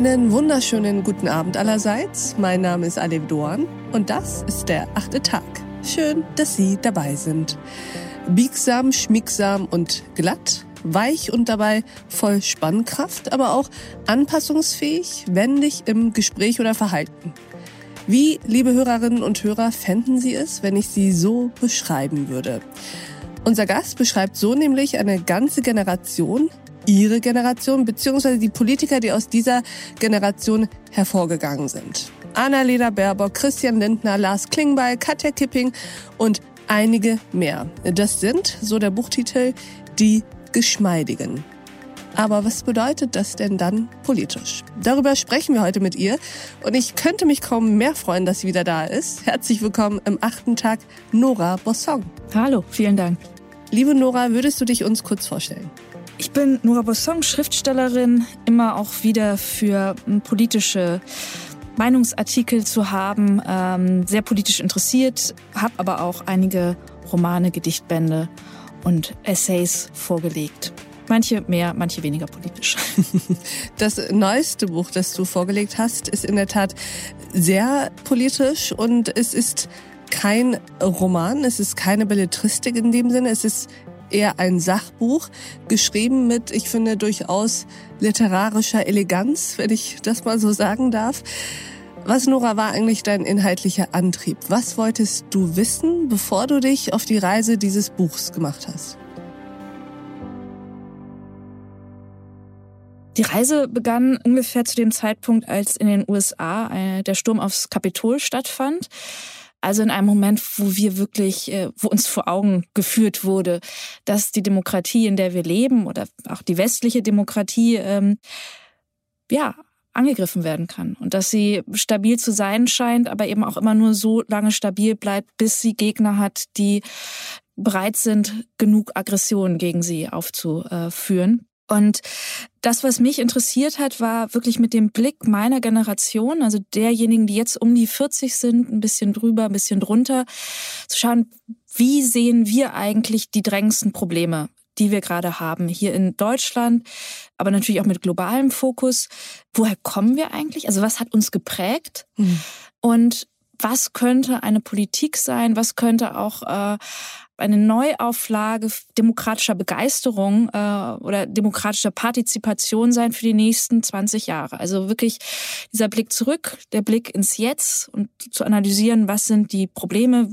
Einen wunderschönen guten Abend allerseits. Mein Name ist Alev Doan und das ist der achte Tag. Schön, dass Sie dabei sind. Biegsam, schmiegsam und glatt, weich und dabei voll Spannkraft, aber auch anpassungsfähig, wendig im Gespräch oder Verhalten. Wie, liebe Hörerinnen und Hörer, fänden Sie es, wenn ich Sie so beschreiben würde? Unser Gast beschreibt so nämlich eine ganze Generation, ihre Generation, beziehungsweise die Politiker, die aus dieser Generation hervorgegangen sind. Annalena Baerbock, Christian Lindner, Lars Klingbeil, Katja Kipping und einige mehr. Das sind, so der Buchtitel, die Geschmeidigen. Aber was bedeutet das denn dann politisch? Darüber sprechen wir heute mit ihr und ich könnte mich kaum mehr freuen, dass sie wieder da ist. Herzlich willkommen im achten Tag, Nora Bossong. Hallo, vielen Dank. Liebe Nora, würdest du dich uns kurz vorstellen? Ich bin Nora Bossong, Schriftstellerin, immer auch wieder für politische Meinungsartikel zu haben, ähm, sehr politisch interessiert, habe aber auch einige Romane, Gedichtbände und Essays vorgelegt. Manche mehr, manche weniger politisch. Das neueste Buch, das du vorgelegt hast, ist in der Tat sehr politisch und es ist kein Roman, es ist keine Belletristik in dem Sinne, es ist eher ein Sachbuch, geschrieben mit, ich finde, durchaus literarischer Eleganz, wenn ich das mal so sagen darf. Was, Nora, war eigentlich dein inhaltlicher Antrieb? Was wolltest du wissen, bevor du dich auf die Reise dieses Buchs gemacht hast? Die Reise begann ungefähr zu dem Zeitpunkt, als in den USA äh, der Sturm aufs Kapitol stattfand. Also in einem Moment, wo wir wirklich, äh, wo uns vor Augen geführt wurde, dass die Demokratie, in der wir leben, oder auch die westliche Demokratie, ähm, ja, angegriffen werden kann und dass sie stabil zu sein scheint, aber eben auch immer nur so lange stabil bleibt, bis sie Gegner hat, die bereit sind, genug Aggression gegen sie aufzuführen. Und das, was mich interessiert hat, war wirklich mit dem Blick meiner Generation, also derjenigen, die jetzt um die 40 sind, ein bisschen drüber, ein bisschen drunter, zu schauen, wie sehen wir eigentlich die drängendsten Probleme, die wir gerade haben, hier in Deutschland, aber natürlich auch mit globalem Fokus. Woher kommen wir eigentlich? Also was hat uns geprägt? Mhm. Und was könnte eine Politik sein? Was könnte auch äh, eine Neuauflage demokratischer Begeisterung äh, oder demokratischer Partizipation sein für die nächsten 20 Jahre. Also wirklich dieser Blick zurück, der Blick ins Jetzt und zu analysieren, was sind die Probleme,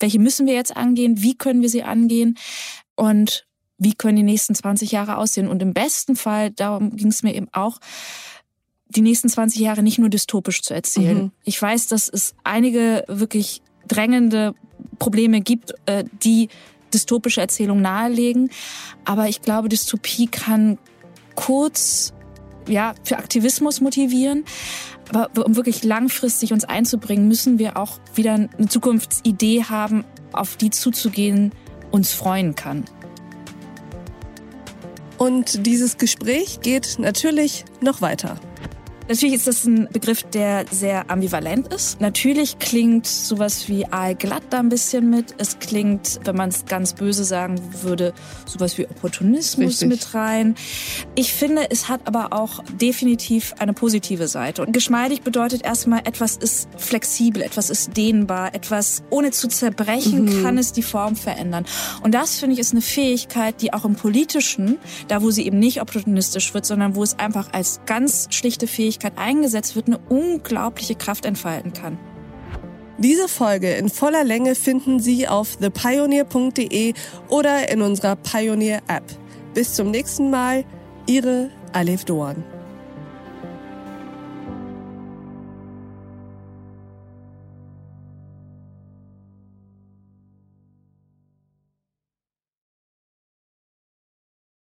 welche müssen wir jetzt angehen, wie können wir sie angehen und wie können die nächsten 20 Jahre aussehen. Und im besten Fall, darum ging es mir eben auch, die nächsten 20 Jahre nicht nur dystopisch zu erzählen. Mhm. Ich weiß, dass es einige wirklich drängende Probleme gibt, äh, die dystopische Erzählung nahelegen. Aber ich glaube, Dystopie kann kurz ja, für Aktivismus motivieren. Aber um wirklich langfristig uns einzubringen, müssen wir auch wieder eine Zukunftsidee haben, auf die zuzugehen uns freuen kann. Und dieses Gespräch geht natürlich noch weiter. Natürlich ist das ein Begriff, der sehr ambivalent ist. Natürlich klingt sowas wie aalglatt da ein bisschen mit. Es klingt, wenn man es ganz böse sagen würde, sowas wie Opportunismus Richtig. mit rein. Ich finde, es hat aber auch definitiv eine positive Seite. Und geschmeidig bedeutet erstmal, etwas ist flexibel, etwas ist dehnbar, etwas ohne zu zerbrechen mhm. kann es die Form verändern. Und das finde ich ist eine Fähigkeit, die auch im Politischen, da wo sie eben nicht opportunistisch wird, sondern wo es einfach als ganz schlichte Fähigkeit Fähigkeit eingesetzt wird, eine unglaubliche Kraft entfalten kann. Diese Folge in voller Länge finden Sie auf thepioneer.de oder in unserer Pioneer App. Bis zum nächsten Mal, Ihre Alef Doan.